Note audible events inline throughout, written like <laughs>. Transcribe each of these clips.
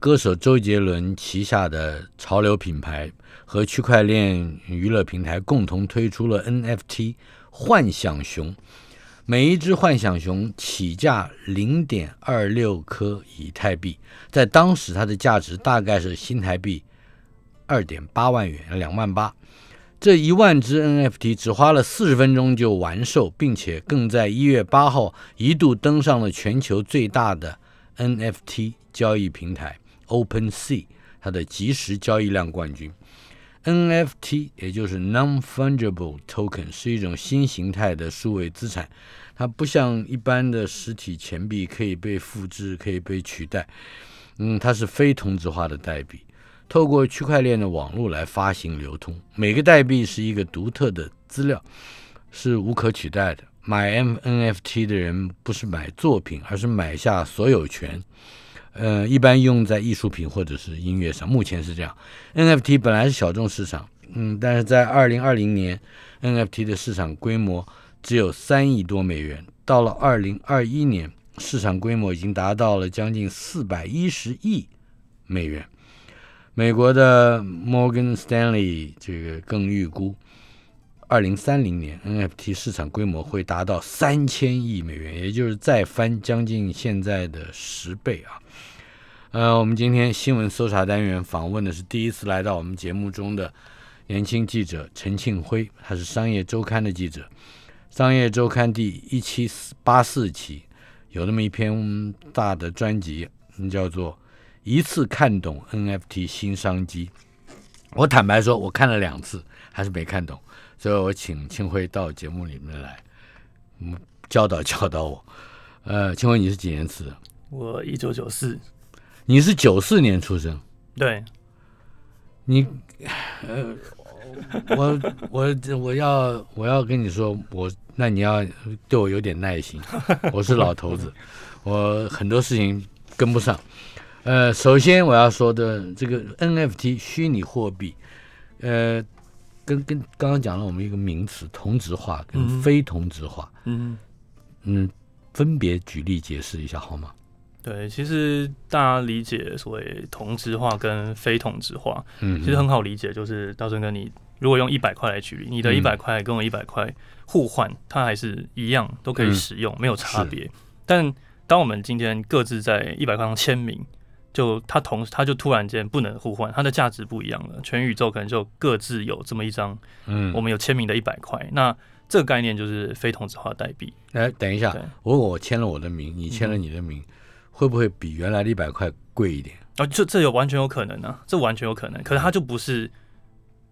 歌手周杰伦旗下的潮流品牌和区块链娱乐平台共同推出了 NFT 幻想熊，每一只幻想熊起价零点二六颗以太币，在当时它的价值大概是新台币二点八万元，两万八。这一万只 NFT 只花了四十分钟就完售，并且更在一月八号一度登上了全球最大的 NFT 交易平台 OpenSea，它的即时交易量冠军。NFT 也就是 Non-Fungible Token 是一种新形态的数位资产，它不像一般的实体钱币可以被复制、可以被取代，嗯，它是非同质化的代币。透过区块链的网络来发行流通，每个代币是一个独特的资料，是无可取代的。买 M NFT 的人不是买作品，而是买下所有权。呃，一般用在艺术品或者是音乐上，目前是这样。NFT 本来是小众市场，嗯，但是在二零二零年，NFT 的市场规模只有三亿多美元，到了二零二一年，市场规模已经达到了将近四百一十亿美元。美国的 Morgan Stanley 这个更预估，二零三零年 NFT 市场规模会达到三千亿美元，也就是再翻将近现在的十倍啊。呃，我们今天新闻搜查单元访问的是第一次来到我们节目中的年轻记者陈庆辉，他是商业周刊的记者，商业周刊第一七四八四期有那么一篇大的专辑，叫做。一次看懂 NFT 新商机，我坦白说，我看了两次还是没看懂，所以我请庆辉到节目里面来，嗯，教导教导我。呃，庆辉，你是几年次？我一九九四。你是九四年出生？对。你，呃，我我我要我要跟你说，我那你要对我有点耐心。我是老头子，我很多事情跟不上。呃，首先我要说的这个 NFT 虚拟货币，呃，跟跟刚刚讲了我们一个名词同质化跟非同质化，嗯嗯，分别举例解释一下好吗？对，其实大家理解所谓同质化跟非同质化，嗯，其实很好理解，就是道顺哥，你如果用一百块来举例，你的一百块跟我一百块互换，它还是一样都可以使用，没有差别。但当我们今天各自在一百块上签名。就它同它就突然间不能互换，它的价值不一样了。全宇宙可能就各自有这么一张，嗯，我们有签名的一百块。那这个概念就是非同质化代币。哎，等一下，如果我签了我的名，你签了你的名，会不会比原来的一百块贵一点？啊，这这有完全有可能啊，这完全有可能。可是它就不是。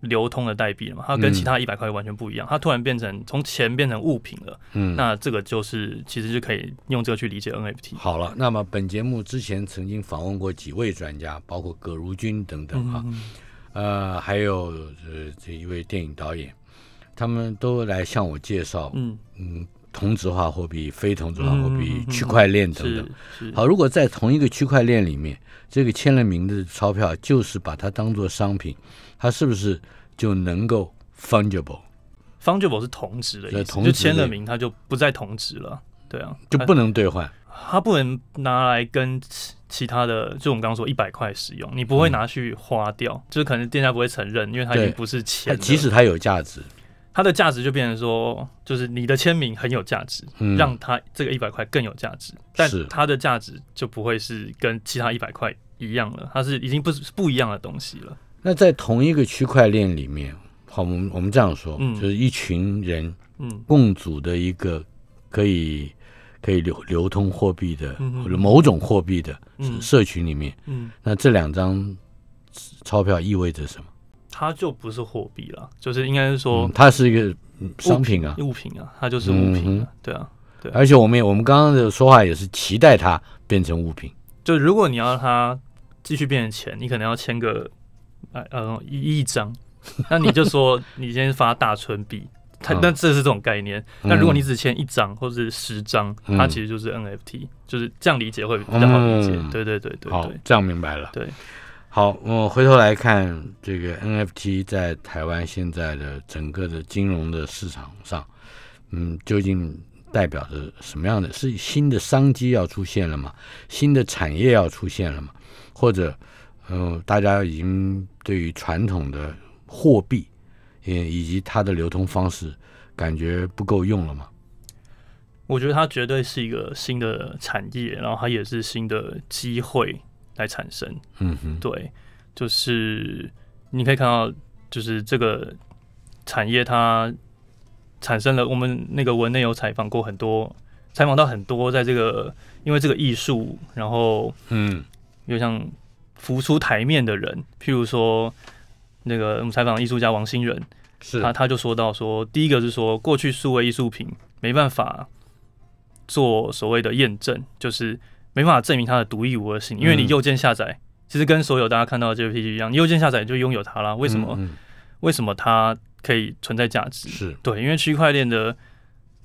流通的代币了嘛？它跟其他一百块完全不一样，它突然变成从钱变成物品了。嗯，那这个就是其实就可以用这个去理解 NFT。好了，那么本节目之前曾经访问过几位专家，包括葛如君等等哈，呃，还有呃这一位电影导演，他们都来向我介绍，嗯嗯，同质化货币、非同质化货币、区块链等等。好，如果在同一个区块链里面，这个签了名的钞票就是把它当做商品。它是不是就能够 fungible？fungible 是同值的意思，就签了名，它就不再同值了。对啊，就不能兑换。它不能拿来跟其他的，就我们刚刚说一百块使用，你不会拿去花掉，就是可能店家不会承认，因为它已经不是钱。即使它有价值，它的价值就变成说，就是你的签名很有价值，让它这个一百块更有价值，但它的价值就不会是跟其他一百块一样了，它是已经不是不一样的东西了。那在同一个区块链里面，好，我们我们这样说，就是一群人，嗯，共组的一个可以可以流流通货币的或者某种货币的社群里面，嗯，那这两张钞票意味着什么？它就不是货币了，就是应该是说，它是一个商品啊，物品啊，它就是物品，对啊，对。而且我们也我们刚刚的说话也是期待它变成物品，就如果你要它继续变成钱，你可能要签个。呃，一亿张，<laughs> 那你就说 <laughs> 你今天发大春币，它但这是这种概念。那如果你只签一张或者是十张，它其实就是 NFT，就是这样理解会比较好理解。对对对对，好，这样明白了。对，好，我回头来看这个 NFT 在台湾现在的整个的金融的市场上，嗯，究竟代表着什么样的？是新的商机要出现了吗？新的产业要出现了吗？或者，嗯，大家已经对于传统的货币，也以及它的流通方式，感觉不够用了吗？我觉得它绝对是一个新的产业，然后它也是新的机会来产生。嗯哼，对，就是你可以看到，就是这个产业它产生了。我们那个文内有采访过很多，采访到很多在这个因为这个艺术，然后嗯。又像浮出台面的人，譬如说那个我们采访艺术家王新仁，是他他就说到说，第一个是说过去数位艺术品没办法做所谓的验证，就是没办法证明它的独一无二性，因为你右键下载，其实跟所有大家看到的 JPG 一样，你右键下载就拥有它了。为什么？为什么它可以存在价值？是对，因为区块链的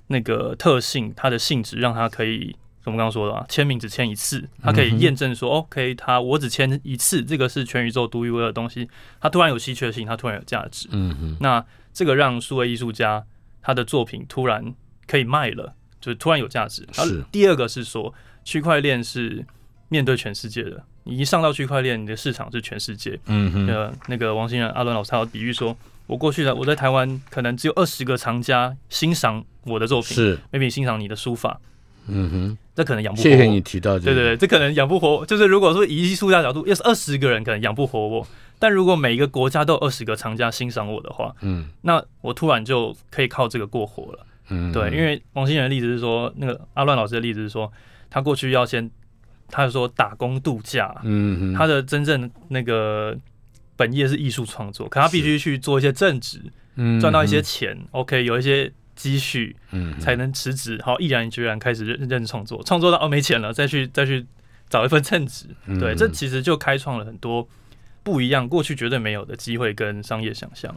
那个特性，它的性质让它可以。我们刚刚说的啊，签名只签一次，它可以验证说，OK，它我只签一次，这个是全宇宙独一无二的东西，它突然有稀缺性，它突然有价值。嗯哼，那这个让数位艺术家他的作品突然可以卖了，就是突然有价值。是。第二个是说，区块链是面对全世界的，你一上到区块链，你的市场是全世界。嗯哼。呃，那个王新仁阿伦老师他有比喻说，我过去的我在台湾可能只有二十个藏家欣赏我的作品，是，maybe 欣赏你的书法。嗯哼，这可能养不活。谢谢你提到这个。对对对，这可能养不活。就是如果说以艺术家角度，要是二十个人可能养不活我，但如果每一个国家都有二十个藏家欣赏我的话，嗯，那我突然就可以靠这个过活了。嗯，对，因为王心源的例子是说，那个阿乱老师的例子是说，他过去要先，他说打工度假，嗯，他的真正那个本业是艺术创作，可他必须去做一些正职，嗯，赚到一些钱，OK，有一些。积蓄，嗯，才能辞职，好，毅然决然开始认认创作，创作到哦没钱了，再去再去找一份正职，<laughs> 对，这其实就开创了很多不一样，过去绝对没有的机会跟商业想象。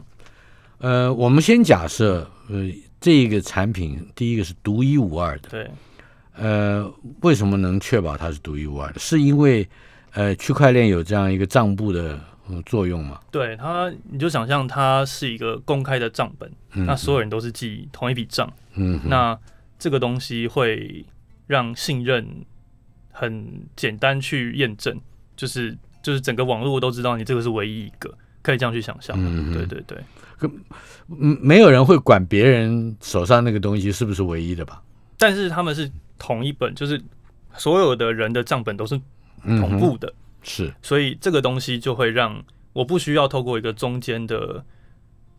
呃，我们先假设，呃，这个产品第一个是独一无二的，对，呃，为什么能确保它是独一无二的？是因为呃，区块链有这样一个账簿的。作用吗？对它，你就想象它是一个公开的账本，那所有人都是记同一笔账。嗯，那这个东西会让信任很简单去验证，就是就是整个网络都知道你这个是唯一一个，可以这样去想象。嗯，对对对，嗯，没有人会管别人手上那个东西是不是唯一的吧？但是他们是同一本，就是所有的人的账本都是同步的。是，所以这个东西就会让我不需要透过一个中间的，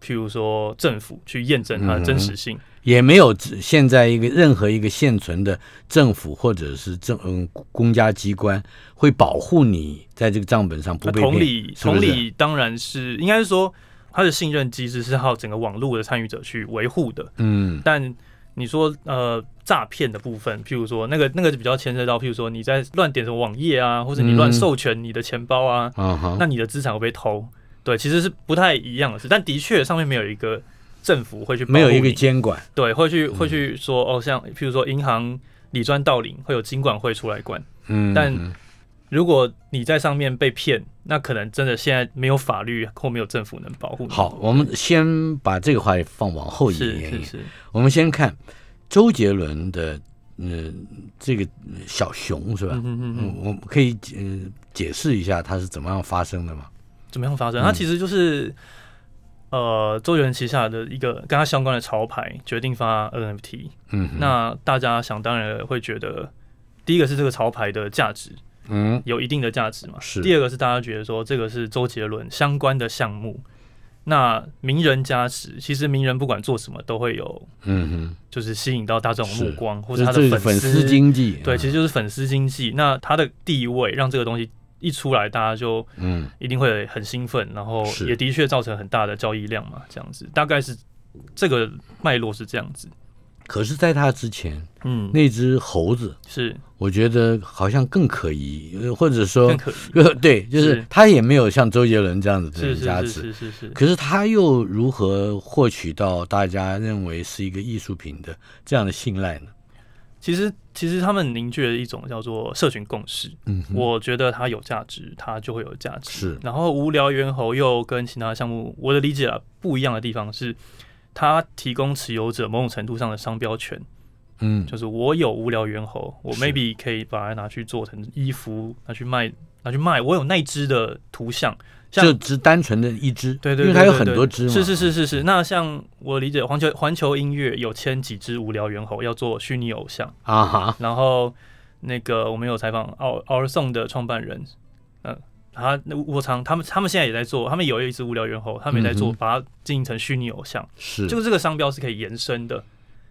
譬如说政府去验证它的真实性，也没有现在一个任何一个现存的政府或者是政嗯公家机关会保护你在这个账本上不被同理，同理当然是应该是说它的信任机制是靠整个网络的参与者去维护的。嗯，但你说呃。诈骗的部分，譬如说那个那个就比较牵涉到，譬如说你在乱点什么网页啊，或者你乱授权你的钱包啊，那你的资产会被偷。对，其实是不太一样的事，但的确上面没有一个政府会去没有一个监管，对，会去会去说哦，像譬如说银行理专盗领会有金管会出来管。嗯，但如果你在上面被骗，那可能真的现在没有法律或没有政府能保护。好，我们先把这个话题放往后一点，是是是，我们先看。周杰伦的嗯，这个小熊是吧？嗯嗯嗯，我可以呃解释一下它是怎么样发生的吗？怎么样发生？它其实就是呃，周杰伦旗下的一个跟他相关的潮牌决定发 NFT。嗯，那大家想当然会觉得，第一个是这个潮牌的价值，嗯，有一定的价值嘛。是。第二个是大家觉得说，这个是周杰伦相关的项目。那名人加持，其实名人不管做什么都会有，嗯哼，就是吸引到大众目光，或者他的粉丝经济，对，其实就是粉丝经济。那他的地位让这个东西一出来，大家就嗯一定会很兴奋，然后也的确造成很大的交易量嘛，这样子，大概是这个脉络是这样子。可是，在他之前，嗯，那只猴子，是我觉得好像更可疑，呃或者说更，可疑。呃，<laughs> 对，就是是他也没有像周杰伦这样子的是是是人加持。是是是，可是他又如何获取到大家认为是一个艺术品的这样的信赖呢？其实其实他们凝聚了一种叫做社群共识。嗯，我觉得它有价值，它就会有价值。是然后无聊猿猴又跟其他项目，我的理解啊不一样的地方是，它提供持有者某种程度上的商标权，嗯，就是我有无聊猿猴，我 maybe 可以把它拿去做成衣服，拿去卖，拿去卖。我有那只的图像，像就只单纯的一只，对对对，因为它有很多只嘛，是是是是是。那像我理解，环球环球音乐有签几只无聊猿猴要做虚拟偶像，啊哈，然后那个我们有采访奥奥尔颂的创办人，嗯、他那我常他们他们现在也在做，他们有一只无聊猿猴，他们也在做，嗯把它经营成虚拟偶像，是。就是这个商标是可以延伸的。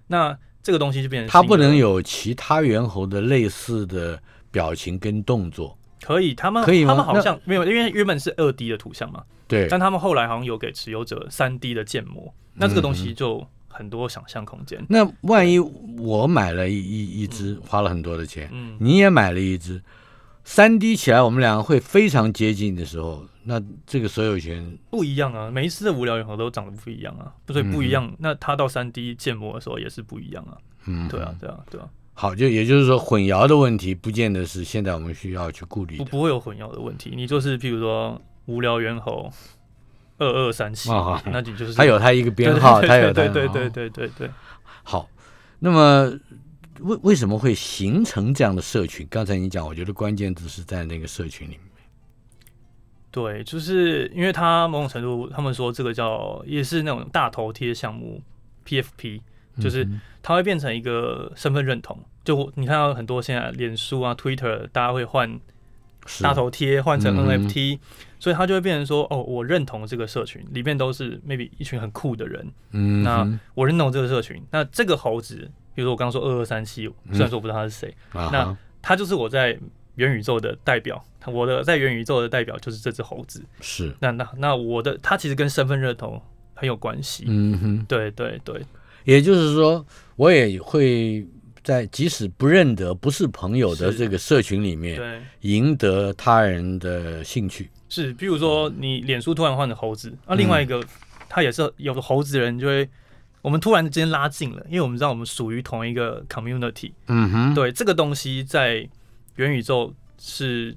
那这个东西就变成它不能有其他猿猴的类似的表情跟动作，可以，他们可以吗？他们好像没有，因为原本是二 D 的图像嘛，对，但他们后来好像有给持有者三 D 的建模，那这个东嗯西就很多想象空间。那万一我买了一一一只，花了很多的钱，嗯，你也买了一只，三 D 起来我们两个会非常接近的时候，那这个所有权，不一样啊，每一次的无聊猿猴都长得不一样啊，所以不一样。那它到三 D 建模的时候也是不一样啊。嗯，对啊，，对啊，对啊，好，就也就是说混淆的问题，不见得是现在我们需要去顾虑不的。不会有混淆的问题。你就是譬如说无聊猿猴二二三七啊，那你就是它有它一个编号，<laughs> 它有它对对对对对对。好，那么为为什么会形成这样的社群？刚才你讲，我觉得关键字是在那个社群里面。对，就是因为它某种程度，他们说这个叫也是那种大头贴项目 PFP，就是嗯它会变成一个身份认同。就你看到很多现在脸书啊、Twitter，大家会换大头贴换成 NFT，、所以它就会变成说，哦，我认同这个社群，里面都是 maybe 一群很酷的人，嗯那我认同这个社群。那这个猴子，比如说我刚刚说二二三七，虽然说我不知道他是谁，那他就是我在元宇宙的代表，我的在元宇宙的代表就是这只猴子。是那那那我的他其实跟身份认同很有关系。嗯哼，对对对，也就是说，我也会在即使不认得、不是朋友的这个社群里面，对赢得他人的兴趣。是，比如说你脸书突然换成猴子，那、另外一个、他也是有猴子的人就会，我们突然之间拉近了，因为我们知道我们属于同一个 community。嗯哼，对这个东西在元宇宙是。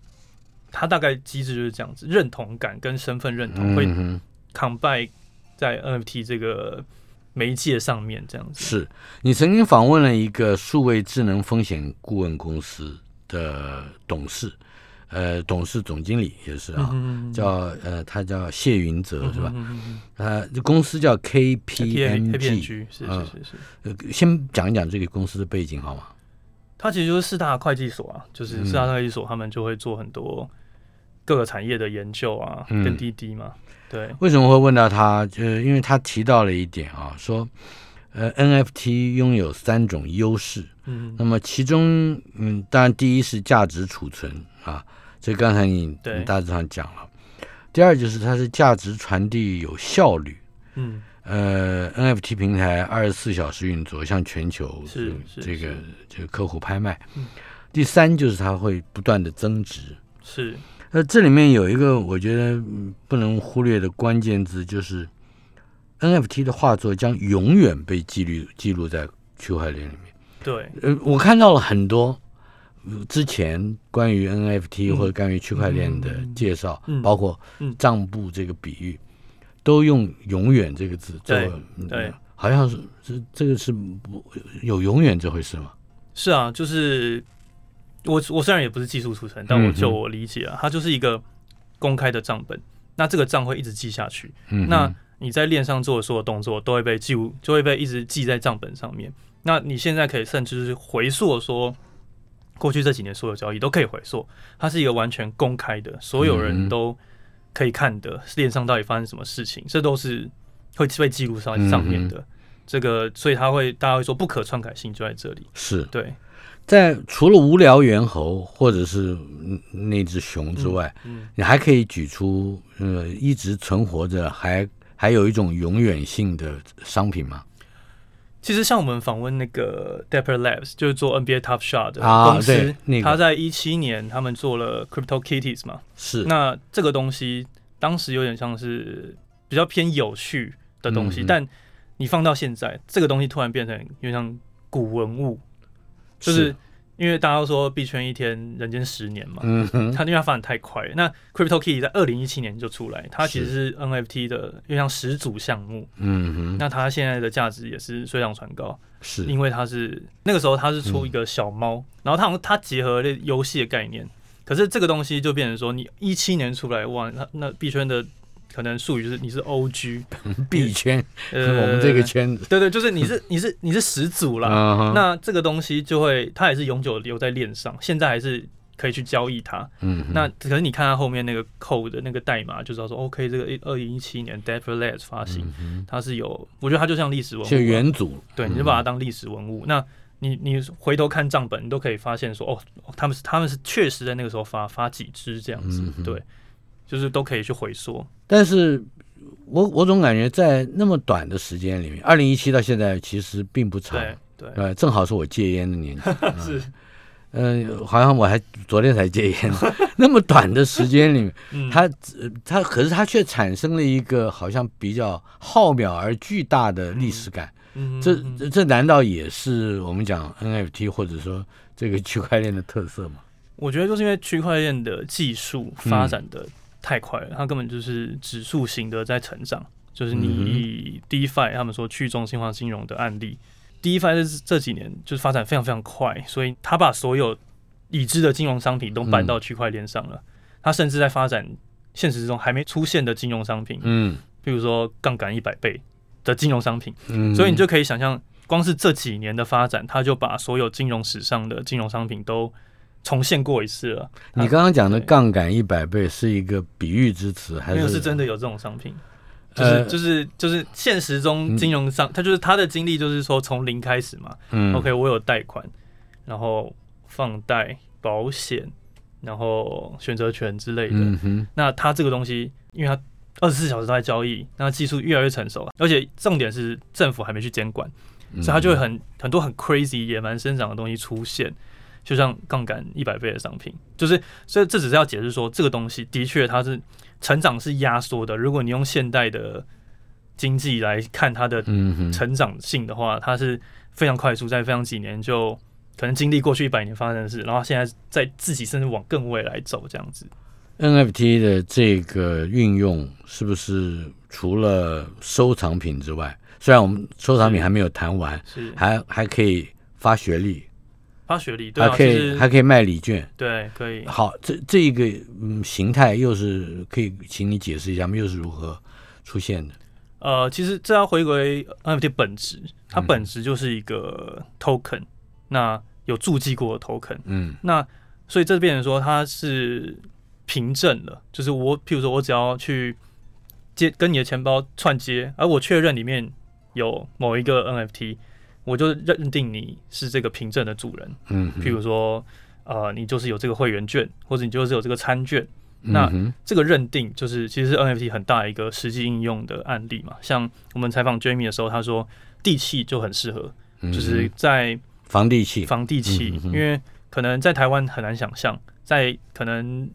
它大概机制就是这样子，认同感跟身份认同会，combine 在 NFT 这个媒介上面，这样子。是你曾经访问了一个数位智能风险顾问公司的董事，呃，董事总经理也是啊，嗯叫呃，他叫谢云泽是吧？呃，这公司叫嗯是是是，呃，先讲一讲这个公司的背景好吗？它其实就是四大会计所啊，就是四大会计所，他们就会做很多各个产业的研究啊，嗯。跟滴滴嘛，对，为什么会问到他？呃，因为他提到了一点啊，说呃 NFT 拥有三种优势，嗯。那么其中嗯，当然第一是价值储存啊，这刚才你对。你大致上讲了。第二就是它是价值传递有效率，嗯呃，NFT 平台二十四小时运作，向全球是这这个这个客户拍卖嗯。第三就是它会不断的增值。是呃，这里面有一个我觉得嗯不能忽略的关键字，就是 NFT 的画作将永远被记录记录在区块链里面。对，呃，我看到了很多呃之前关于 NFT 嗯或者关于区块链的嗯介绍，嗯包括嗯账簿这个比喻，都用“永远”这个字做对嗯对好像是这这个是不有永远这回事吗？是啊，就是我我虽然也不是技术出身，但我就我理解啊，它就是一个公开的账本，那这个账会一直记下去，嗯，那你在链上做的所有动作都会被记录，就会被一直记在账本上面。那你现在可以甚至是回溯说，过去这几年所有交易都可以回溯，它是一个完全公开的，所有嗯人都可以看的链上到底发生什么事情，这都是会被记录上上面的。这个，所以他会大家会说不可篡改性就在这里。是对，在除了无聊猿猴或者是嗯那只熊之外，嗯，你还可以举出呃一直存活着还还有一种永远性的商品吗？其实像我们访问那个 Dapper Labs，就是做 NBA Top Shot 的啊公司，他在一七年他们做了 Crypto Kitties 嘛，是。那这个东西当时有点像是比较偏有趣的东西，但你放到现在，这个东西突然变成有点像古文物，就是因为大家都说币圈一天人间十年嘛，嗯哼，它因为它发展太快了。那 Crypto Kitty 在二零一七年就出来，它其实是。是 NFT 的有点像始祖项目，嗯哼，那它现在的价值也是水涨船高。是。因为它是那个时候它是出一个小猫，然后它它结合了游戏的概念，可是这个东西就变成说，你一七年出来哇，那那币圈的可能术语就是你是 O G，<laughs> 币圈，呃，我们这个圈子，对对，就是你是 <laughs> 你是你是始祖啦。那这个东西就会它也是永久留在链上，现在还是可以去交易它。嗯哼，那可是你看它后面那个 code 的那个代码，就知道说 OK，这个二零一七年 Dapper Labs 发行，嗯它是有，我觉得它就像历史文物啊，哼就元祖，对，你就把它当历史文物。那你你回头看账本，你都可以发现说，哦，他们是他们是确实在那个时候发发几只这样子，对，就是都可以去回溯。但是我我总感觉在那么短的时间里面，二零一七到现在其实并不长，对对，呃，正好是我戒烟的年纪，<laughs> 是，嗯、好像我还昨天才戒烟，<laughs> 那么短的时间里面，嗯，它呃它可是它却产生了一个好像比较浩渺而巨大的历史感，嗯这嗯。这这难道也是我们讲 NFT 或者说这个区块链的特色吗？我觉得就是因为区块链的技术发嗯展的太快了，它根本就是指数型的在成长。就是你 DeFi 他们说去中心化金融的案例，DeFi 这这几年就是发展非常非常快，所以他把所有已知的金融商品都搬嗯到区块链上了。它甚至在发展现实中还没出现的金融商品，嗯譬如说杠杆一百倍的金融商品。嗯，所以你就可以想象，光是这几年的发展，它就把所有金融史上的金融商品都重现过一次了。你刚刚讲的杠杆一百倍是一个比喻之词，还没有是是真的有这种商品，就是、呃就是就是现实中金融商，他就是他的经历就是说从零开始嘛。嗯。OK，我有贷款，然后放贷、保险，然后选择权之类的。那他这个东西，因为他二十四小时都在交易，那技术越来越成熟，而且重点是政府还没去监管，嗯。所以他就会很很多很 crazy 野蛮生长的东西出现，就像杠杆一百倍的商品，就是所以这只是要解释说，这个东西的确它是成长是压缩的。如果你用现代的经济来看它的嗯成长性的话，它是非常快速，在非常几年就可能经历过去一百年发生的事，然后现在在自己甚至往更未来走这样子。NFT 的这个运用是不是除了收藏品之外，虽然我们收藏品还没有谈完，是还还可以发学历，发学历，对啊，还可以还可以卖礼券。对，可以。好，这这一个嗯形态又是可以，请你解释一下吗？又是如何出现的？呃，其实这要回归 NFT 本质，它嗯本质就是一个 token，、那有注记过的 token，嗯那所以这变成说它是凭证了，就是我，譬如说我只要去接跟你的钱包串接，而我确认里面有某一个 NFT，我就认定你是这个凭证的主人。嗯哼，譬如说，呃，你就是有这个会员券，或者你就是有这个餐券，那这个认定就是其实是 NFT 很大一个实际应用的案例嘛。像我们采访 Jamie 的时候，他说地契就很适合，嗯就是在房地契，房地契，因为可能在台湾很难想象，在可能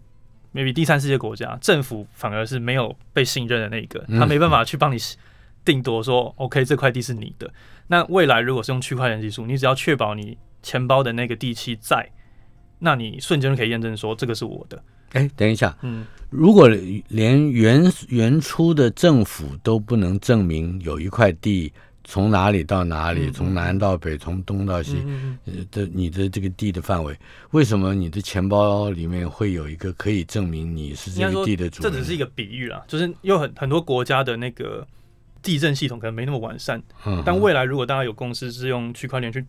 maybe 第三世界国家，政府反而是没有被信任的那个，嗯他没办法去帮你定夺说 OK 这块地是你的。那未来如果是用区块链技术，你只要确保你钱包的那个地契在，那你瞬间就可以验证说这个是我的。哎，等一下，嗯，如果连原原初的政府都不能证明有一块地从哪里到哪里，嗯从南到北，从东到西，嗯嗯呃的你的这个地的范围，为什么你的钱包里面会有一个可以证明你是这个地的主人？这只是一个比喻啦，就是有很很多国家的那个地震系统可能没那么完善，嗯，但未来如果大家有公司是用区块链去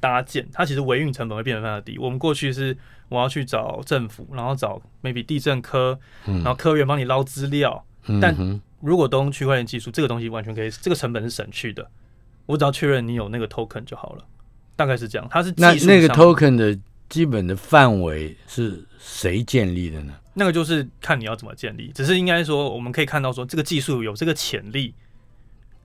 搭建，它其实维运成本会变得非常低。我们过去是我要去找政府，然后找 maybe 地震科，嗯然后科员帮你捞资料。嗯但如果都用区块链技术，这个东西完全可以，这个成本是省去的。我只要确认你有那个 token 就好了，大概是这样。它是那那个 token 的基本的范围是谁建立的呢？那个就是看你要怎么建立，只是应该说我们可以看到说这个技术有这个潜力，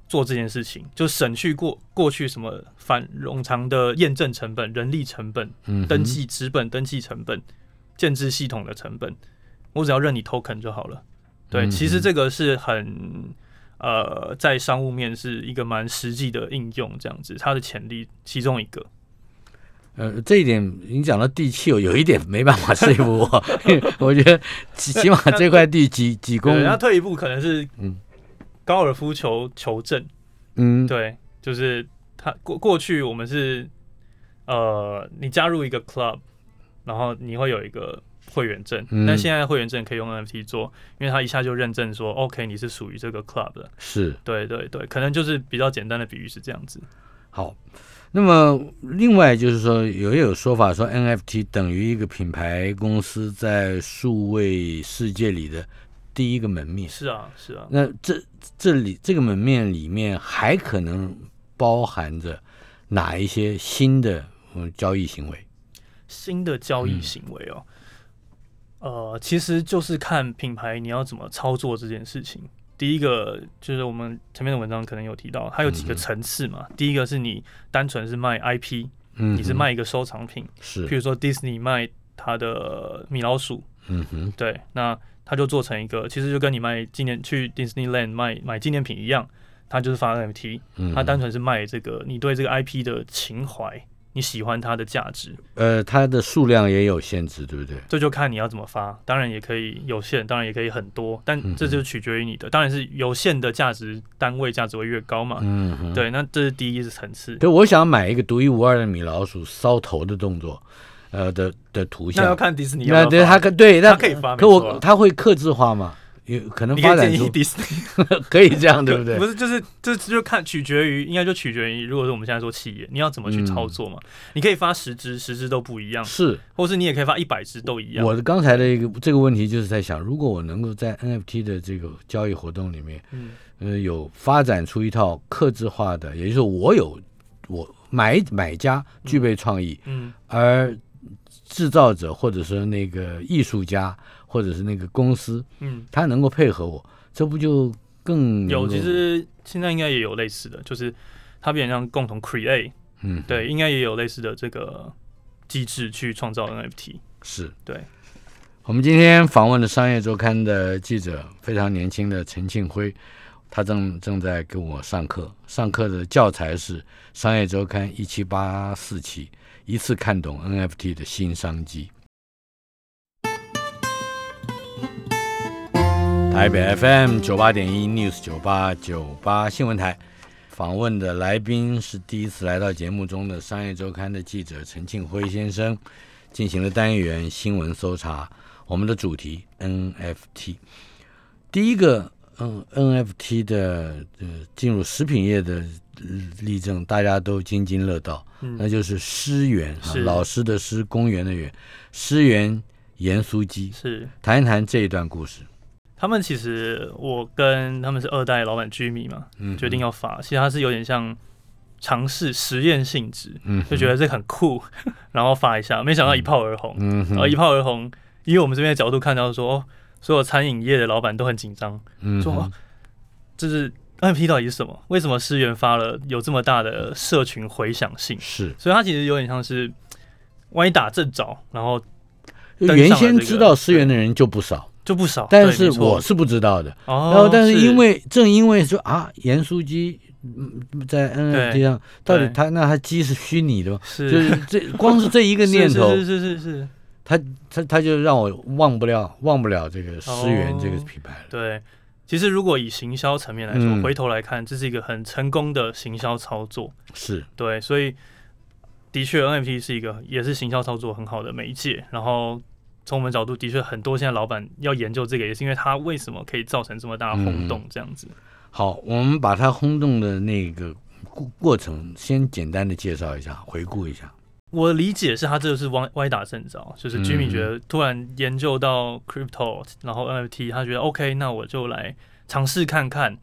做这件事情，就省去过过去什么反冗长的验证成本、人力成本、登记资本登记成本、建制系统的成本，我只要认你 token 就好了。对，其实这个是很呃，在商务面是一个蛮实际的应用，这样子，它的潜力其中一个。呃，这一点你讲到地气，有有一点没办法说服我。我觉得起起码这块地几几公，那退一步可能是嗯，高尔夫球球证，嗯，对，就是他过过去我们是呃，你加入一个 club，然后你会有一个会员证，但现在会员证可以用 NFT 做，因为他一下就认证说 OK，你是属于这个 club 的。是，对对对，可能就是比较简单的比喻是这样子。好。那么，另外就是说，有也有说法说，NFT 等于一个品牌公司在数位世界里的第一个门面。是啊，是啊。那这这里这个门面里面还可能包含着哪一些新的嗯交易行为？新的交易行为哦，呃，其实就是看品牌你要怎么操作这件事情。第一个就是我们前面的文章可能有提到，它有几个层次嘛。第一个是你单纯是卖 IP，嗯，你是卖一个收藏品，是，譬如说 Disney 卖它的米老鼠，嗯哼，对，那它就做成一个，其实就跟你卖纪念去 Disneyland 卖买纪念品一样，它就是发 NFT，它单纯是卖这个你对这个 IP 的情怀。你喜欢它的价值，呃，它的数量也有限制，对不对？这就看你要怎么发，当然也可以有限，当然也可以很多，但这就取决于你的。当然是有限的价值单位价值会越高嘛。嗯，对，那这是第一层次。对，我想买一个独一无二的米老鼠烧头的动作，呃的的图像，那要看迪士尼。那对，他可对，那可以发，可我他会克制化吗？有可能发展出 <laughs> 可以这样，对不对？不是，就是这就看取决于，应该就取决于，如果说我们现在做企业，你要怎么去操作嘛？你可以发十只，十只都不一样，是，或是你也可以发一百只都一样。我的刚才的一个这个问题就是在想，如果我能够在 NFT 的这个交易活动里面，嗯，呃，有发展出一套克制化的，也就是我有我买买家具备创意，嗯，而制造者或者说那个艺术家。或者是那个公司，嗯，他能够配合我，这不就更有？其实现在应该也有类似的，就是他变成共同 create，嗯，对，应该也有类似的这个机制去创造 NFT。是，对。我们今天访问的商业周刊的记者，非常年轻的陈庆辉，他正正在给我上课，上课的教材是商业周刊一七八四期，一次看懂 NFT 的新商机。台北 FM 九八点一 News 九八九八新闻台访问的来宾是第一次来到节目中的商业周刊的记者陈庆辉先生，进行了单元新闻搜查。我们的主题 NFT，第一个嗯 NFT 的呃进入食品业的例证，大家都津津乐道，那就是诗园啊，老师的诗，公园的园，诗园盐酥鸡，是。谈一谈这一段故事。他们其实，我跟他们是二代老板居民嘛，决定要发。其实他是有点像尝试实验性质，就觉得这很酷，<laughs> 然后发一下，没想到一炮而红。嗯。然后一炮而红，因为我们这边的角度看到说，所有餐饮业的老板都很紧张，说这是 NFT 到底是什么？为什么思源发了有这么大的社群回响性？是，所以它其实有点像是歪一打正着，然后原先知道思源的人就不少。就不少，但是我是不知道的。然后，但是因为正因为说啊，盐酥鸡在 NFT 上，到底他那他鸡是虚拟的吗？是，就是这 <laughs> 光是这一个念头，是是是是，他他他就让我忘不了忘不了这个思源这个品牌了。对，其实如果以行销层面来说，回头来看，这是一个很成功的行销操作。是对，所以的确 NFT 是一个也是行销操作很好的媒介。然后。从我们角度，的确很多现在老板要研究这个，也是因为它为什么可以造成这么大轰动这样子。好，我们把它轰动的那个过过程先简单的介绍一下，回顾一下。我理解是他这个是歪歪打正着，就是居民觉得突然研究到 crypto，然后 NFT，他觉得 OK，那我就来尝试看看，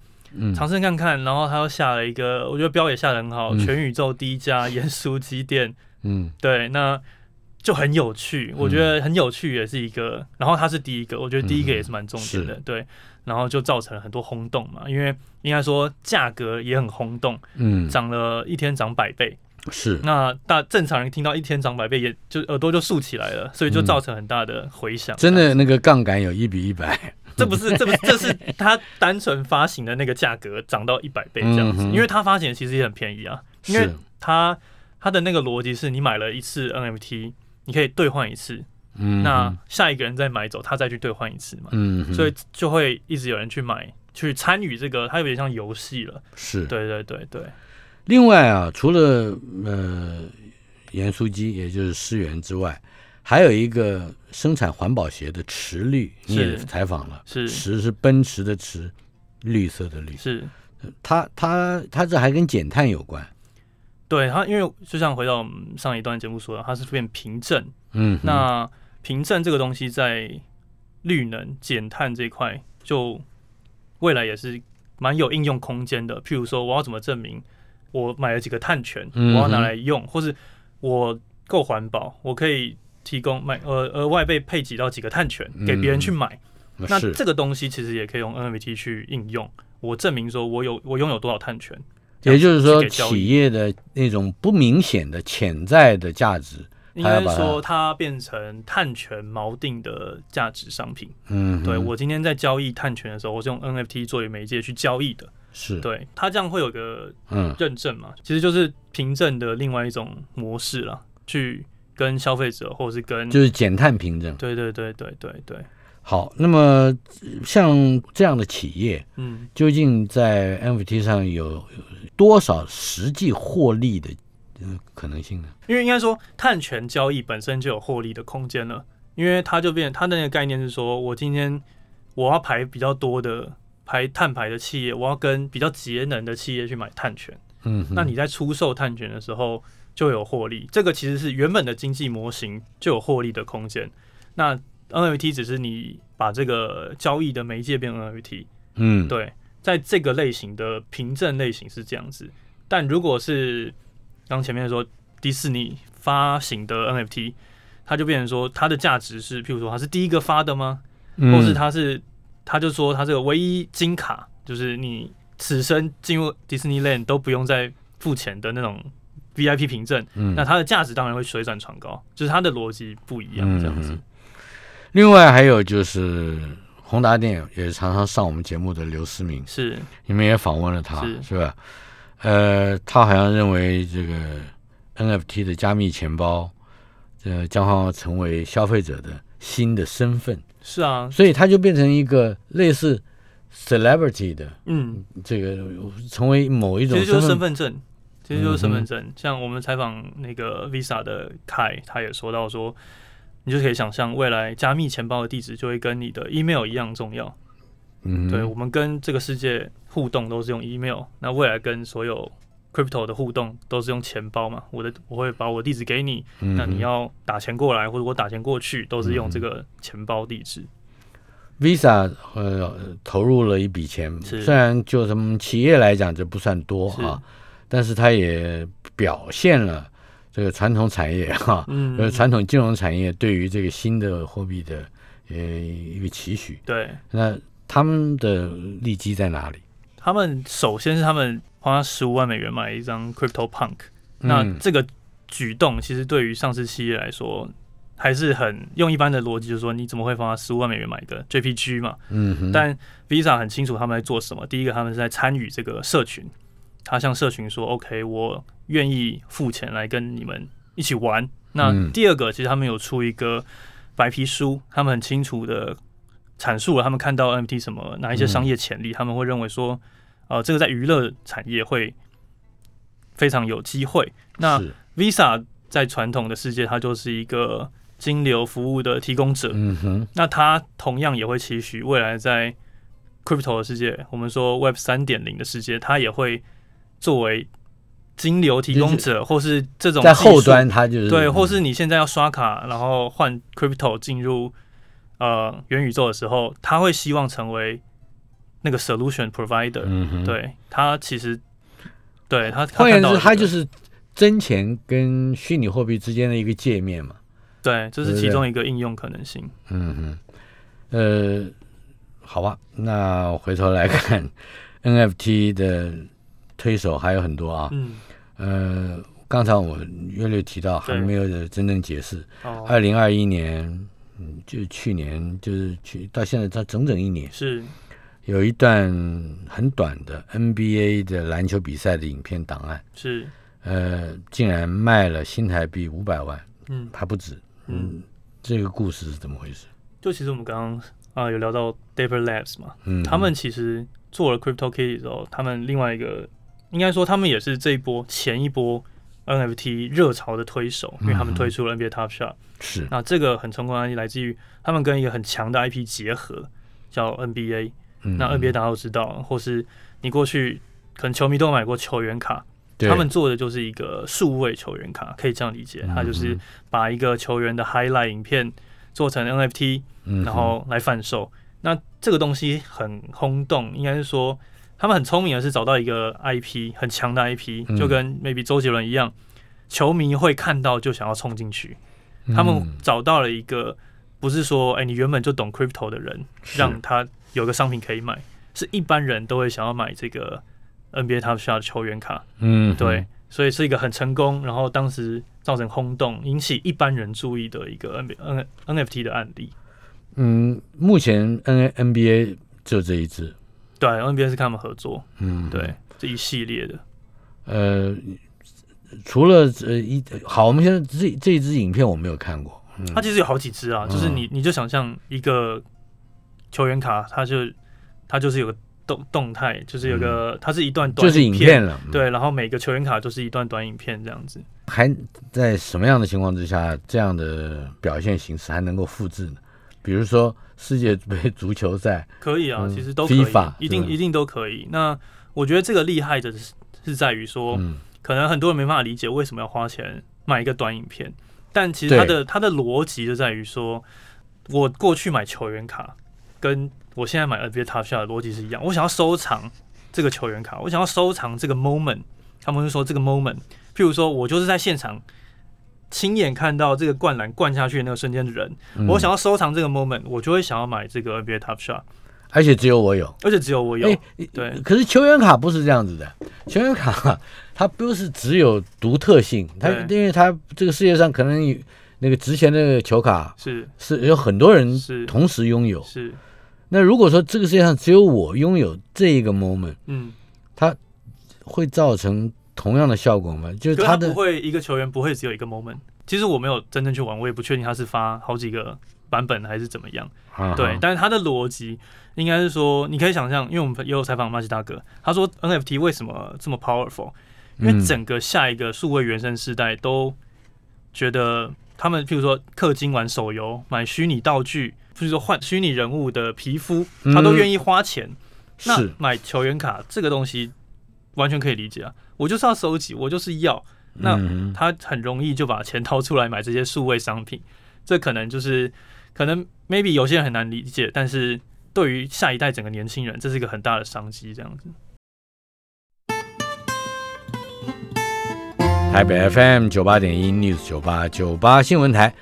尝试看看，然后他又下了一个，我觉得标也下的很好，全宇宙第一家盐酥鸡店。嗯，对，那。就很有趣，我觉得很有趣，也是一个。然后他是第一个，我觉得第一个也是蛮重点的。对，然后就造成了很多轰动嘛，因为应该说价格也很轰动，嗯，涨了一天涨百倍，是，那大正常人听到一天涨百倍，也就耳朵就竖起来了，所以就造成很大的回响。真的那个杠杆有一比一百，这不是这不是这是他单纯发行的那个价格涨到一百倍这样子，嗯因为他发行的其实也很便宜啊，因为是，他他的那个逻辑是你买了一次 NFT，你可以兑换一次，嗯，那下一个人再买走，他再去兑换一次嘛，嗯，所以就会一直有人去买，去参与这个，它有点像游戏了。是，对对对对，另外啊，除了呃盐酥鸡，也就是思源之外，还有一个生产环保鞋的驰绿，你也是。采访了，是。驰是奔驰的驰，绿色的绿，是，它它它这还跟减碳有关，对它，因为就像回到我们上一段节目说的，它是变凭证。嗯，那凭证这个东西在绿能减碳这一块，就未来也是蛮有应用空间的。譬如说，我要怎么证明我买了几个碳权，我要拿来用，或是我够环保，我可以提供买呃额外被配给到几个碳权给别人去买。那这个东西其实也可以用 NFT 去应用，我证明说我有我拥有多少碳权。也就是说，企业的那种不明显的潜在的价值，应该说它变成碳权锚定的价值商品。嗯，对我今天在交易碳权的时候，我是用 NFT 作为媒介去交易的。是，对，它这样会有个嗯认证嘛，其实就是凭证的另外一种模式啦，去跟消费者或者是跟就是减碳凭证。对对对对对对，好，那么像这样的企业，嗯，究竟在 NFT 上有有多少实际获利的呃可能性呢？因为应该说碳权交易本身就有获利的空间了，因为它就变它的那个概念是说我今天我要排比较多的排碳排的企业，我要跟比较节能的企业去买碳权。嗯，那你在出售碳权的时候就有获利，这个其实是原本的经济模型就有获利的空间。那 NFT 只是你把这个交易的媒介变 NFT，嗯，对，在这个类型的凭证类型是这样子。但如果是刚前面说迪士尼发行的 NFT，它就变成说它的价值是，譬如说它是第一个发的吗？嗯或是它是，他就说他这个唯一金卡，就是你此生进入迪士尼 land 都不用再付钱的那种 VIP 凭证，嗯。那它的价值当然会水涨船高，就是它的逻辑不一样，这样子。嗯。另外还有就是宏达电也常常上我们节目的刘思明，是。你们也访问了他，是。是吧？呃，他好像认为这个 NFT 的加密钱包，呃，将要成为消费者的新的身份，是啊，所以它就变成一个类似 celebrity 的嗯，这个，成为某一种其实就是身份。证，其实就是身嗯份证。像我们采访那个 Visa 的凯，他也说到说，你就可以想象未来加密钱包的地址就会跟你的 email 一样重要。嗯，对，我们跟这个世界互动都是用 email，那未来跟所有 crypto 的互动都是用钱包嘛。我的我会把我地址给你，嗯那你要打钱过来或者我打钱过去，都是用这个钱包地址。Visa 呃投入了一笔钱，虽然就什么企业来讲这不算多啊，但是它也表现了这个传统产业哈，嗯呃传统金融产业对于这个新的货币的呃一个期许。对那他们的利基在哪里？他们，首先是他们花十五万美元买一张 Crypto Punk，、那嗯这个举动其实对于上市企业来说。还是很用一般的逻辑，就是说你怎么会花十五万美元买一个 JPG 嘛？嗯，但 Visa 很清楚他们在做什么。第一个，他们是在参与这个社群，他向社群说：“OK，我愿意付钱来跟你们一起玩。”那嗯第二个，其实他们有出一个白皮书，他们很清楚的阐述了他们看到 NFT 什么哪一些商业潜力，他们会认为说，呃，这个在娱乐产业会非常有机会。那 Visa 在传统的世界，它就是一个金流服务的提供者，嗯哼，那它同样也会期许未来在 crypto 的世界，我们说 Web 三点零的世界，它也会作为金流提供者，或是这种在后端它就是。对，或是你现在要刷卡，然后换 crypto 进入呃元宇宙的时候，它会希望成为那个 solution provider。嗯哼，。对，它其实对它，换言之，它它就是真钱跟虚拟货币之间的一个界面嘛。对，这是其中一个应用可能性。嗯嗯，呃，好吧，那回头来看 <laughs> NFT 的推手还有很多啊。嗯，呃，刚才我约略提到，还没有真正解释。哦，二零二一年，嗯，就去年，就是去到现在，它整整一年，是有一段很短的 NBA 的篮球比赛的影片档案，是，呃，竟然卖了新台币五百万，嗯还不止。嗯，嗯，这个故事是怎么回事？就其实我们刚刚啊有聊到 Dapper Labs 嘛，嗯，他们其实做了 Crypto Kitty 之后，他们另外一个应该说他们也是这一波前一波 NFT 热潮的推手，因为他们推出了 NBA Top Shot。是那这个很成功的案例来自于他们跟一个很强的 IP 结合，叫 NBA。嗯那 NBA 大家都知道，或是你过去可能球迷都买过球员卡，他们做的就是一个数位球员卡，可以这样理解，他就是把一个球员的 highlight 影片做成 NFT，嗯然后来贩售。那这个东西很轰动，应该是说他们很聪明的是找到一个 IP 很强的 IP，嗯。就跟 maybe 周杰伦一样，球迷会看到就想要冲进去。他们嗯找到了一个不是说哎、你原本就懂 crypto 的人，让他有个商品可以买，是一般人都会想要买这个 NBA Top Shot 的球员卡。嗯对，所以是一个很成功，然后当时造成轰动，引起一般人注意的一个 N N NFT 的案例。嗯，目前 N NBA 就这一支，对，NBA 是跟他们合作，嗯，对，这一系列的，呃，除了呃一好，我们现在这这一支影片我没有看过，嗯。它其实有好几支啊，就是你你就想象一个球员卡，它就它就是有个动动态，就是有个它是一段短嗯就是影片，了，嗯，对，然后每个球员卡都是一段短影片这样子。还在什么样的情况之下，这样的表现形式还能够复制呢？比如说世界杯足球赛，可以啊，嗯其实都可以一定一定都可以。那我觉得这个厉害的是是在于说，嗯可能很多人没办法理解为什么要花钱买一个短影片，但其实它的它的逻辑就在于说，我过去买球员卡，跟我现在买 NBA Top Shot 的逻辑是一样，我想要收藏这个球员卡，我想要收藏这个 moment，他们会说这个 moment，譬如说我就是在现场。亲眼看到这个灌篮灌下去的那个瞬间的人，嗯我想要收藏这个 moment，我就会想要买这个 NBA Top Shot，而且只有我有。而且只有我有。哎对可是球员卡不是这样子的，球员卡它不是只有独特性，它因为它这个世界上可能有那个值钱的球卡是是有很多人是同时拥有。是，那如果说这个世界上只有我拥有这一个 moment，嗯，它会造成同样的效果吗？就是可是它的他不会一个球员不会只有一个 moment。其实我没有真正去玩，我也不确定他是发好几个版本还是怎么样。啊对，但是他的逻辑应该是说，你可以想象，因为我们也有采访马吉大哥，他说 NFT 为什么这么 powerful？因为嗯整个下一个数位原生世代都觉得他们，譬如说氪金玩手游、买虚拟道具，譬如说换虚拟人物的皮肤，他都嗯愿意花钱。那是。买球员卡这个东西完全可以理解啊，我就是要收集，我就是要，那嗯他很容易就把钱掏出来买这些数位商品，这可能就是可能 maybe 有些人很难理解，但是对于下一代整个年轻人，这是一个很大的商机，这样子。台北 FM 九八点一 News 九八九八新闻台，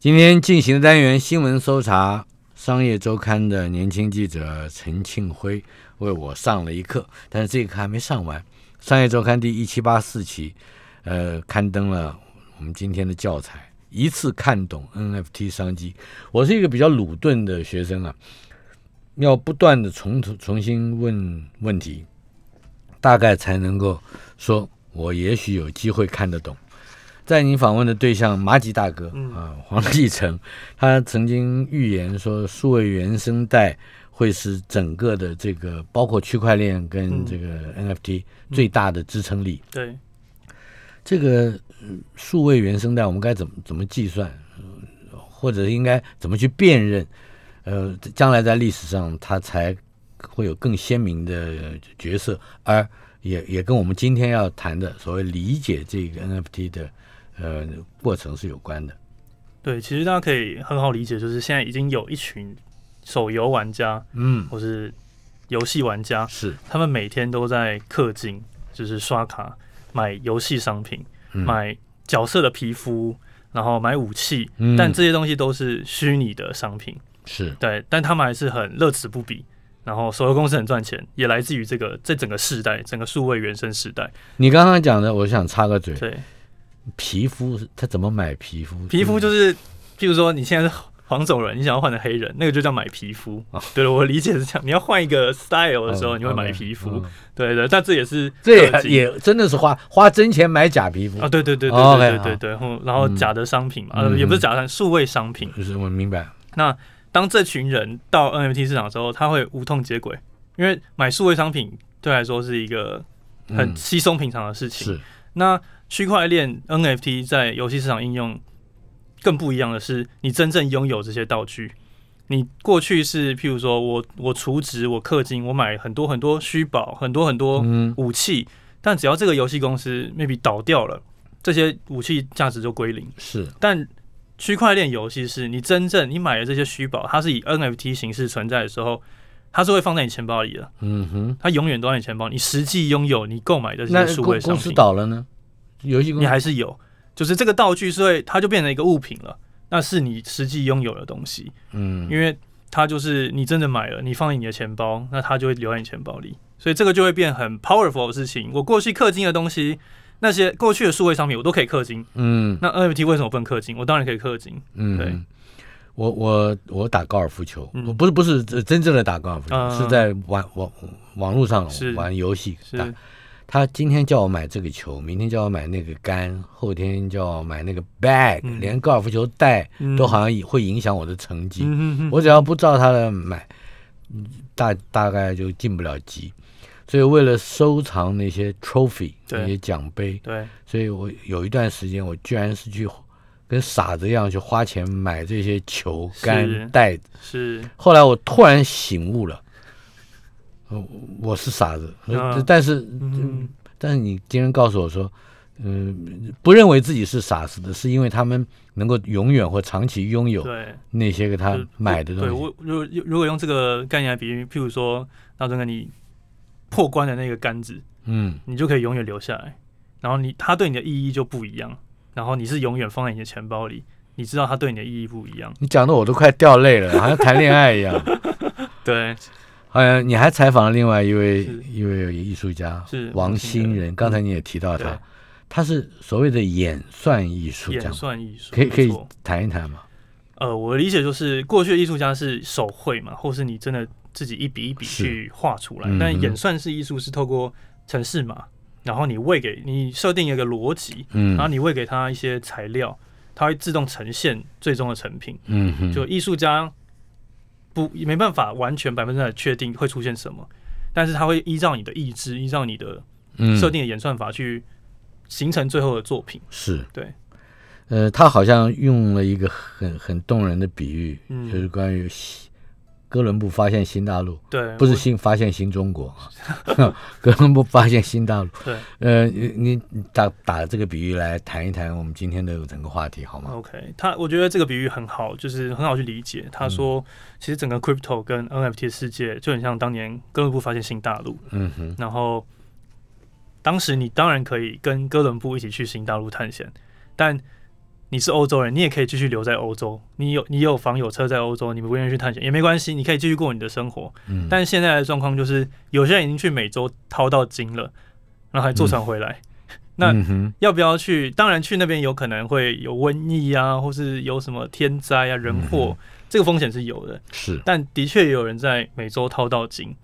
今天进行的单元新闻搜查，商业周刊的年轻记者陈庆辉为我上了一课，但是这一课还没上完。商业周刊第一七八四期，呃，刊登了我们今天的教材，一次看懂 NFT 商机。我是一个比较鲁钝的学生啊，要不断的重重新问问题，大概才能够说。我也许有机会看得懂。在你访问的对象马吉大哥嗯。啊，黄继成，<laughs> 他曾经预言说，数位原生代会是整个的这个包括区块链跟嗯。这个 NFT 最大的支撑力。对，这个呃数位原生代我们该怎么怎么计算，呃或者应该怎么去辨认？呃，将来在历史上它才会有更鲜明的角色，而也也跟我们今天要谈的所谓理解这个 NFT 的呃过程是有关的。对，其实大家可以很好理解，就是现在已经有一群手游玩家嗯，或是游戏玩家，是，他们每天都在氪金，就是刷卡买游戏商品，嗯买角色的皮肤，然后买武器，嗯但这些东西都是虚拟的商品。是对，但他们还是很乐此不疲。然后手游公司很赚钱，也来自于这个这整个世代，整个数位原生时代。你刚刚讲的，我想插个嘴，对，皮肤他怎么买皮肤？皮肤就是，譬如说你现在是黄种人，你想要换成黑人，那个就叫买皮肤。对了，我理解是这样。你要换一个 style 的时候，嗯你会买皮肤。嗯对对，但这也是这也也真的是花花真钱买假皮肤啊，对对对对哦对对对对，然后然后假的商品嘛，也不是假的，数位商品。就是我明白，那当这群人到 NFT 市场的时候，他会无痛接轨，因为买数位商品对来说是一个很嗯稀松平常的事情。是那区块链 NFT 在游戏市场应用更不一样的是，你真正拥有这些道具。你过去是譬如说我我储值我氪金我买很多很多虚宝很多很多嗯武器，但只要这个游戏公司 maybe 倒掉了，这些武器价值就归零。是但区块链游戏是你真正你买的这些虚宝，它是以 NFT 形式存在的时候，它是会放在你钱包里的，嗯哼，它永远都在你钱包，你实际拥有你购买的这些数位商品，倒了呢？游戏公你还是有，就是这个道具是会它就变成一个物品了，那是你实际拥有的东西，嗯。因为它就是你真的买了，你放在你的钱包，那它就会留在你钱包里，所以这个就会变很 powerful 的事情。我过去氪金的东西。那些过去的数位商品我都可以氪金，嗯。那 NFT 为什么不能氪金？我当然可以氪金。嗯，对我我我打高尔夫球，嗯。我不是不是真正的打高尔夫球，嗯是在玩网网络上玩游戏打。是。他今天叫我买这个球，明天叫我买那个杆，后天叫我买那个 bag，、嗯。连高尔夫球袋嗯。都好像会影响我的成绩。我只要不照他的买，嗯大大概就进不了级。所以为了收藏那些 trophy 那些奖杯，对，所以我有一段时间我居然是去跟傻子一样去花钱买这些球杆袋子。是后来我突然醒悟了，呃我是傻子，但是嗯但是你今天告诉我说，嗯、不认为自己是傻子的，是因为他们能够永远或长期拥有对，那些给他买的东西。对我如果如果用这个概念来比喻，譬如说，那这个你破关的那个杆子，嗯，你就可以永远留下来，然后你它对你的意义就不一样，然后你是永远放在你的钱包里，你知道它对你的意义不一样。你讲的我都快掉泪了，好像谈恋爱一样。<laughs> 对，好像你还采访了另外一位一位艺术家，是王王新新仁。刚才你也提到他，他是所谓的演算艺术，这演算艺术，可以可以谈一谈吗？呃，我的理解就是，过去的艺术家是手绘嘛，或是你真的自己一笔一笔去画出来但演算式艺术是透过城市码，然后你喂给你设定一个逻辑，嗯。然后你喂给他一些材料，它会自动呈现最终的成品。嗯，就艺术家不没办法完全百分之百确定会出现什么，但是他会依照你的意志，依照你的嗯。设定的演算法去形成最后的作品。是。对，呃，他好像用了一个很很动人的比喻，嗯。就是关于西哥伦布发现新大陆，对，不是新发现新中国，<laughs> <laughs> 哥伦布发现新大陆。对。呃，你你你打打这个比喻来谈一谈我们今天的整个话题好吗？OK，他我觉得这个比喻很好，就是很好去理解。他说，其实整个 crypto 跟 NFT 世界就很像当年哥伦布发现新大陆，嗯哼，然后当时你当然可以跟哥伦布一起去新大陆探险，但你是欧洲人，你也可以继续留在欧洲，你有你有房有车在欧洲，你不愿意去探险也没关系，你可以继续过你的生活。嗯，但现在的状况就是，有些人已经去美洲掏到金了，然后还坐船回来。那要不要去？当然去那边有可能会有瘟疫啊，或是有什么天灾啊、人祸，这个风险是有的。是，但的确也有人在美洲掏到金，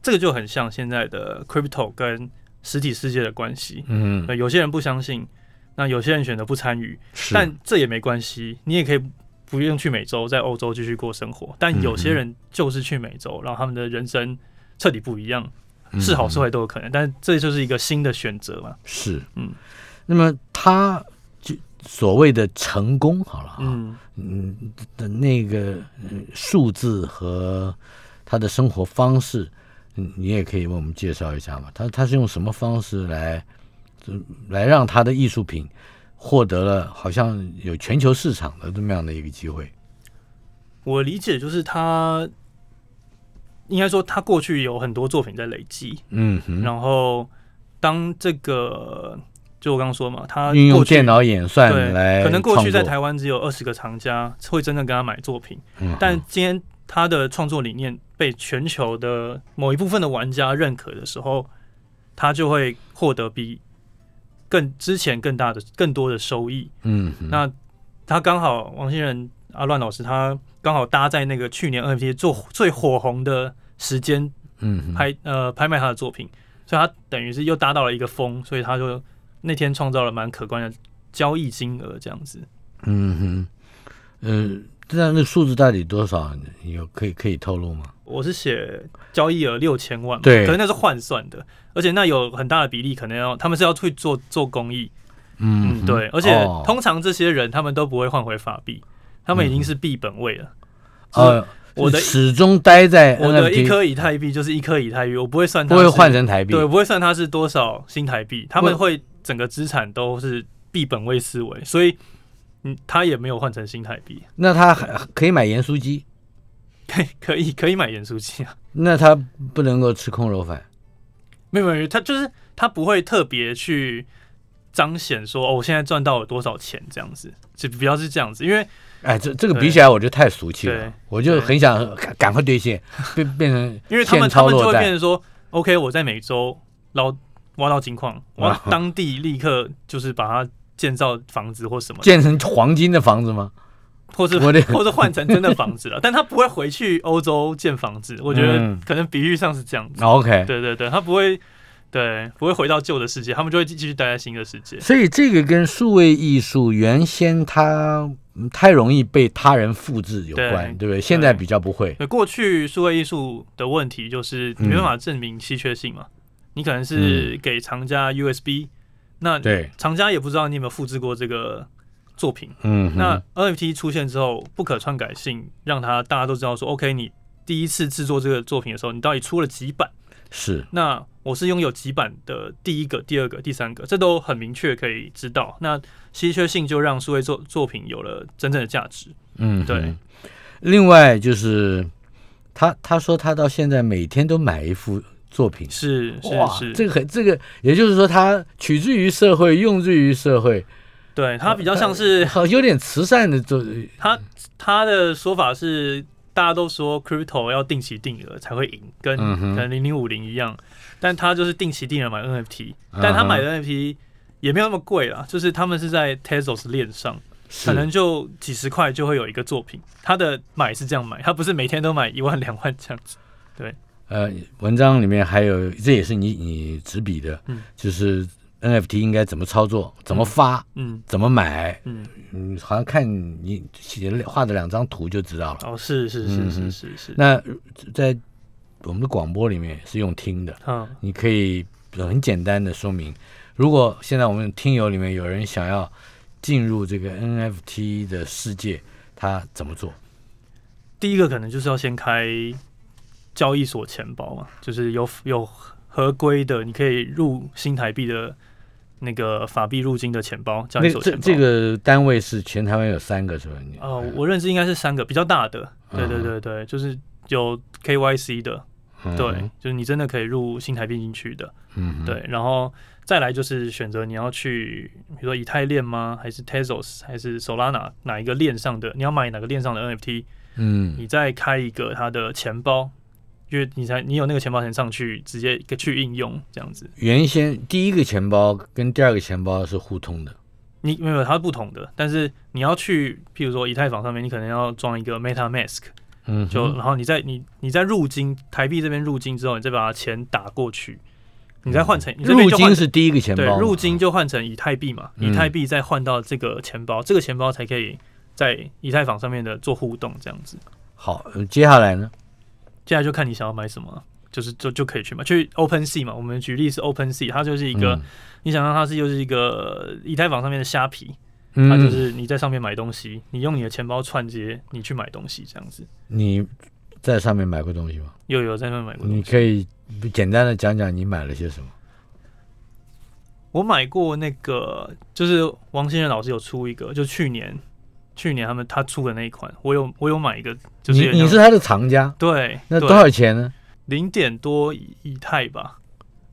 这个就很像现在的 crypto 跟实体世界的关系。嗯，呃有些人不相信，那有些人选择不参与，但这也没关系，你也可以不用去美洲，在欧洲继续过生活。但有些人就是去美洲，然后他们的人生彻底不一样，嗯是好是坏都有可能。但这就是一个新的选择嘛。是，嗯，那么他就所谓的成功好了哈，嗯，嗯的那个嗯数字和他的生活方式，嗯，你也可以为我们介绍一下嘛？他他是用什么方式来，嗯来让他的艺术品获得了好像有全球市场的这么样的一个机会？我理解就是他。应该说，他过去有很多作品在累积，嗯哼，然后当这个就我刚刚说嘛，他运用电脑演算对，来可能过去在台湾只有二十个藏家会真正跟他买作品，嗯但今天他的创作理念被全球的某一部分的玩家认可的时候，他就会获得比更之前更大的、更多的收益。嗯，那他刚好王新仁阿乱老师，他刚好搭在那个去年 NFT 做最火红的时间嗯，拍呃拍卖他的作品，所以他等于是又搭到了一个风，所以他就那天创造了蛮可观的交易金额，这样子。嗯哼，呃，这那数字到底多少？有可以可以透露吗？我是写交易额六千万嘛，对。可是那是换算的，而且那有很大的比例可能要他们是要去做做公益，嗯，对，而且哦。通常这些人他们都不会换回法币，他们已经是币本位了。呃，我的始终待在我的一 NFT，颗以太币就是一颗以太币，我不会算它不会是换成台币。对，不会算它是多少新台币，他们会。整个资产都是币本位思维，所以嗯，他也没有换成新台币，那他还可以买盐酥鸡，可以可以可以买盐酥鸡啊，那他不能够吃空肉饭。没有没有，他就是他不会特别去彰显说哦，我现在赚到了多少钱这样子，就不要是这样子，因为哎，这这个比起来我就太俗气了，我就很想赶赶快兑现，<laughs> 变变成因为他们他们就会。变成说，OK，我在美洲捞挖到金矿，我当地立刻就是把它建造房子或什么，建成黄金的房子吗？或是或是换成真的房子了，<laughs> 但他不会回去欧洲建房子，我觉得嗯可能比喻上是这样子。OK，对对对，他不会，对，不会回到旧的世界，他们就会继续待在新的世界。所以这个跟数位艺术原先它嗯太容易被他人复制有关，对对不对？现在比较不会。对，过去数位艺术的问题就是你没办法证明稀缺性嘛，你可能是给厂家 USB，那对，厂家也不知道你有没有复制过这个作品。嗯，那 NFT 出现之后，不可篡改性让他大家都知道说，OK，你第一次制作这个作品的时候，你到底出了几版？是那我是拥有几版的第一个、第二个、第三个，这都很明确可以知道。那稀缺性就让数位作作品有了真正的价值。嗯，对。另外就是他他说他到现在每天都买一幅作品，是是，是，这个很这个，也就是说他取之于社会，用之于社会，对他比较像是好有点慈善的做，他他的说法是，大家都说 crypto 要定期定额才会赢，跟可能零零五零一样，但他就是定期定额买 NFT，但他买的 NFT 也没有那么贵啦，就是他们是在 Tezos 链上，可能就几十块就会有一个作品。他的买是这样买，他不是每天都买一万两万这样子。对呃，文章里面还有，这也是你你执笔的，嗯就是 NFT 应该怎么操作，怎么发，嗯。怎么买，嗯，嗯，好像看你写的画的两张图就知道了。哦，是是是是是是，那在我们的广播里面是用听的，嗯。你可以很简单的说明，如果现在我们听友里面有人想要进入这个 NFT 的世界，他怎么做？第一个可能就是要先开交易所钱包嘛，就是有有合规的，你可以入新台币的那个法币入金的钱包，交易那这所钱包。这这个单位是全台湾有三个是吧？你哦，我认识应该是三个比较大的，对对嗯对对，就是有 KYC 的，嗯对，就是你真的可以入新台币进去的，嗯，对，然后再来就是选择你要去，比如说以太链吗？还是 Tezos，还是 Solana 哪一个链上的？你要买哪个链上的 NFT？嗯你再开一个它的钱包，因为你才你有那个钱包才上去直接去应用这样子。原先第一个钱包跟第二个钱包是互通的，你没有它是不同的，但是你要去，譬如说以太坊上面，你可能要装一个 MetaMask，嗯，就然后你在你你在入金台币这边入金之后，你再把钱打过去，你再换成你这边入金是第一个钱包对，入金就换成以太币嘛，嗯。以太币再换到这个钱包，这个钱包才可以在以太坊上面的做互动这样子。好，呃接下来呢？接下来就看你想要买什么，就是就就可以去买。去 Open Sea 嘛，我们举例是 Open Sea，它就是一个、嗯你想让它是又是一个以太坊上面的虾皮，嗯，它就是你在上面买东西，你用你的钱包串接，你去买东西这样子。你在上面买过东西吗？又有在上面买过东西，你可以简单的讲讲你买了些什么？我买过那个，就是王先生老师有出一个，就去年去年他们他出的那一款，我有我有买一个，就是你你是他的藏家，对，那多少钱呢？零点多以以太吧？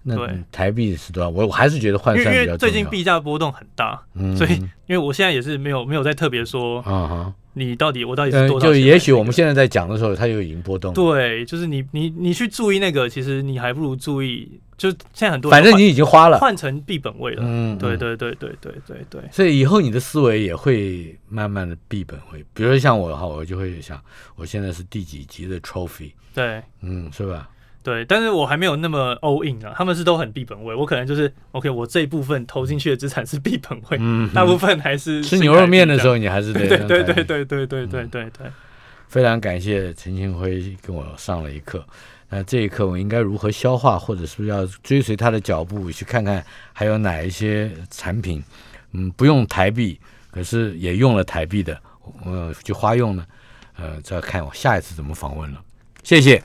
那对台币是多少？我我还是觉得换算比较。因为最近币价波动很大，嗯所以因为我现在也是没有没有在特别说啊哈，你到底我到底是多少？就也许我们现在在讲的时候，它就已经波动。对，就是你你你去注意那个，其实你还不如注意，就现在很多反正你已经花了，换成币本位了。嗯，对对对对对对对。所以以后你的思维也会慢慢的币本位。比如说像我的话，我就会想，我现在是第几级的 trophy？对，嗯，是吧？对，但是我还没有那么 all in 啊，他们是都很币本位，我可能就是 OK，我这一部分投进去的资产是币本位，嗯，大部分还是 <laughs> 吃牛肉面的时候，你还是对对对对对对对对对对。非常感谢陈清辉跟我上了一课，那这一刻我应该如何消化，或者是不是要追随他的脚步去看看还有哪一些产品，嗯，不用台币，可是也用了台币的，呃，就花用呢，呃，再看我下一次怎么访问了，谢谢。